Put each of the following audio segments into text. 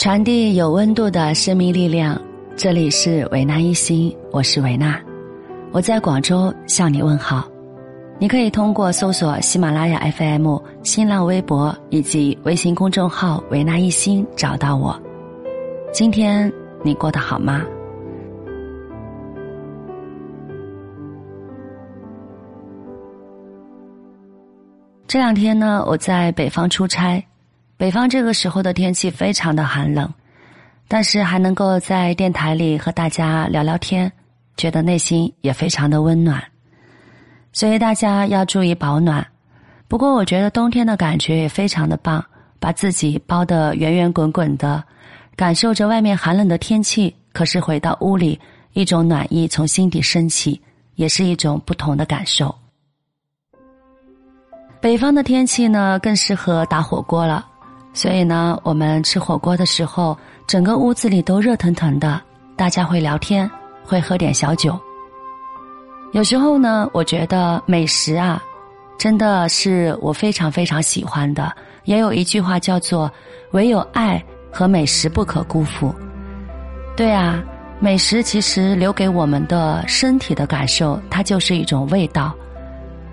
传递有温度的生命力量，这里是维纳一心，我是维纳，我在广州向你问好。你可以通过搜索喜马拉雅 FM、新浪微博以及微信公众号“维纳一心”找到我。今天你过得好吗？这两天呢，我在北方出差。北方这个时候的天气非常的寒冷，但是还能够在电台里和大家聊聊天，觉得内心也非常的温暖。所以大家要注意保暖。不过我觉得冬天的感觉也非常的棒，把自己包得圆圆滚滚的，感受着外面寒冷的天气，可是回到屋里，一种暖意从心底升起，也是一种不同的感受。北方的天气呢，更适合打火锅了。所以呢，我们吃火锅的时候，整个屋子里都热腾腾的，大家会聊天，会喝点小酒。有时候呢，我觉得美食啊，真的是我非常非常喜欢的。也有一句话叫做“唯有爱和美食不可辜负”。对啊，美食其实留给我们的身体的感受，它就是一种味道。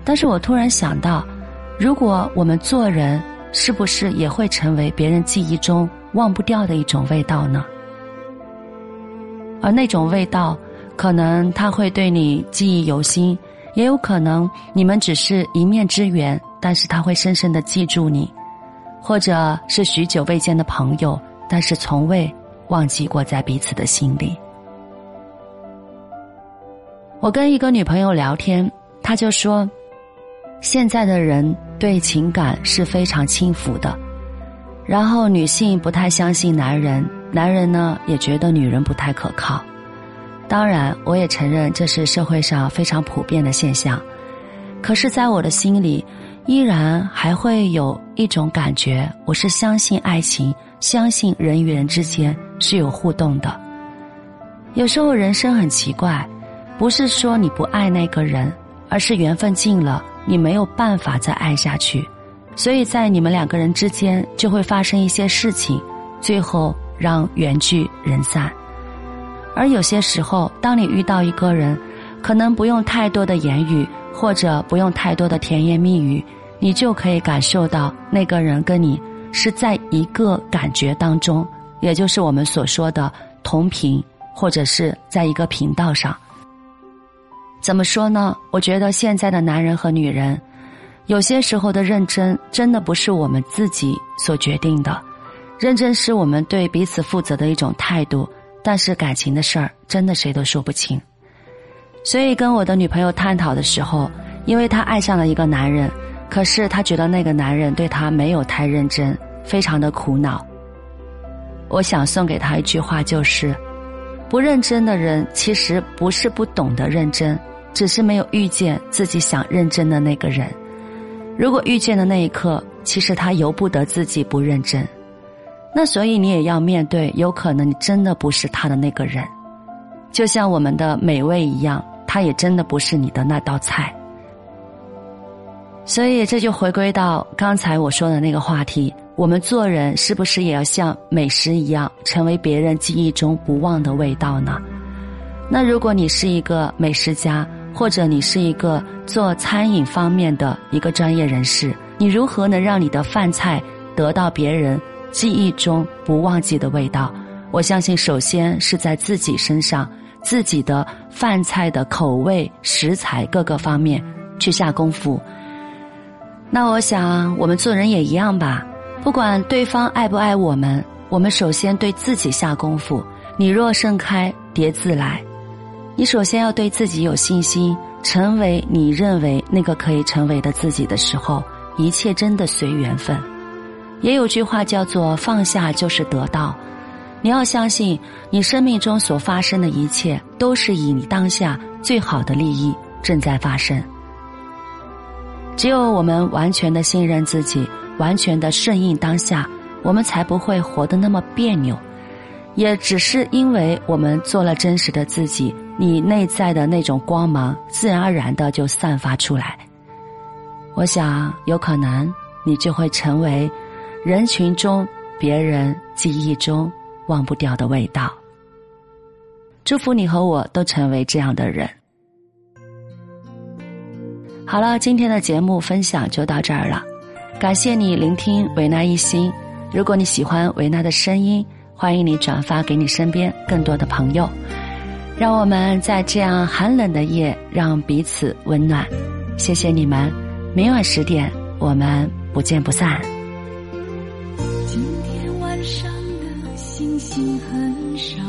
但是我突然想到，如果我们做人，是不是也会成为别人记忆中忘不掉的一种味道呢？而那种味道，可能他会对你记忆犹新，也有可能你们只是一面之缘，但是他会深深的记住你，或者是许久未见的朋友，但是从未忘记过在彼此的心里。我跟一个女朋友聊天，她就说。现在的人对情感是非常轻浮的，然后女性不太相信男人，男人呢也觉得女人不太可靠。当然，我也承认这是社会上非常普遍的现象。可是，在我的心里，依然还会有一种感觉：我是相信爱情，相信人与人之间是有互动的。有时候人生很奇怪，不是说你不爱那个人，而是缘分尽了。你没有办法再爱下去，所以在你们两个人之间就会发生一些事情，最后让缘聚人散。而有些时候，当你遇到一个人，可能不用太多的言语，或者不用太多的甜言蜜语，你就可以感受到那个人跟你是在一个感觉当中，也就是我们所说的同频，或者是在一个频道上。怎么说呢？我觉得现在的男人和女人，有些时候的认真，真的不是我们自己所决定的。认真是我们对彼此负责的一种态度，但是感情的事儿，真的谁都说不清。所以跟我的女朋友探讨的时候，因为她爱上了一个男人，可是她觉得那个男人对她没有太认真，非常的苦恼。我想送给她一句话，就是：不认真的人，其实不是不懂得认真。只是没有遇见自己想认真的那个人。如果遇见的那一刻，其实他由不得自己不认真。那所以你也要面对，有可能你真的不是他的那个人。就像我们的美味一样，他也真的不是你的那道菜。所以这就回归到刚才我说的那个话题：我们做人是不是也要像美食一样，成为别人记忆中不忘的味道呢？那如果你是一个美食家，或者你是一个做餐饮方面的一个专业人士，你如何能让你的饭菜得到别人记忆中不忘记的味道？我相信，首先是在自己身上，自己的饭菜的口味、食材各个方面去下功夫。那我想，我们做人也一样吧。不管对方爱不爱我们，我们首先对自己下功夫。你若盛开，蝶自来。你首先要对自己有信心，成为你认为那个可以成为的自己的时候，一切真的随缘分。也有句话叫做“放下就是得到”，你要相信，你生命中所发生的一切都是以你当下最好的利益正在发生。只有我们完全的信任自己，完全的顺应当下，我们才不会活得那么别扭。也只是因为我们做了真实的自己。你内在的那种光芒，自然而然的就散发出来。我想，有可能你就会成为人群中别人记忆中忘不掉的味道。祝福你和我都成为这样的人。好了，今天的节目分享就到这儿了，感谢你聆听维纳一心。如果你喜欢维纳的声音，欢迎你转发给你身边更多的朋友。让我们在这样寒冷的夜，让彼此温暖。谢谢你们，明晚十点，我们不见不散。今天晚上的星星很少，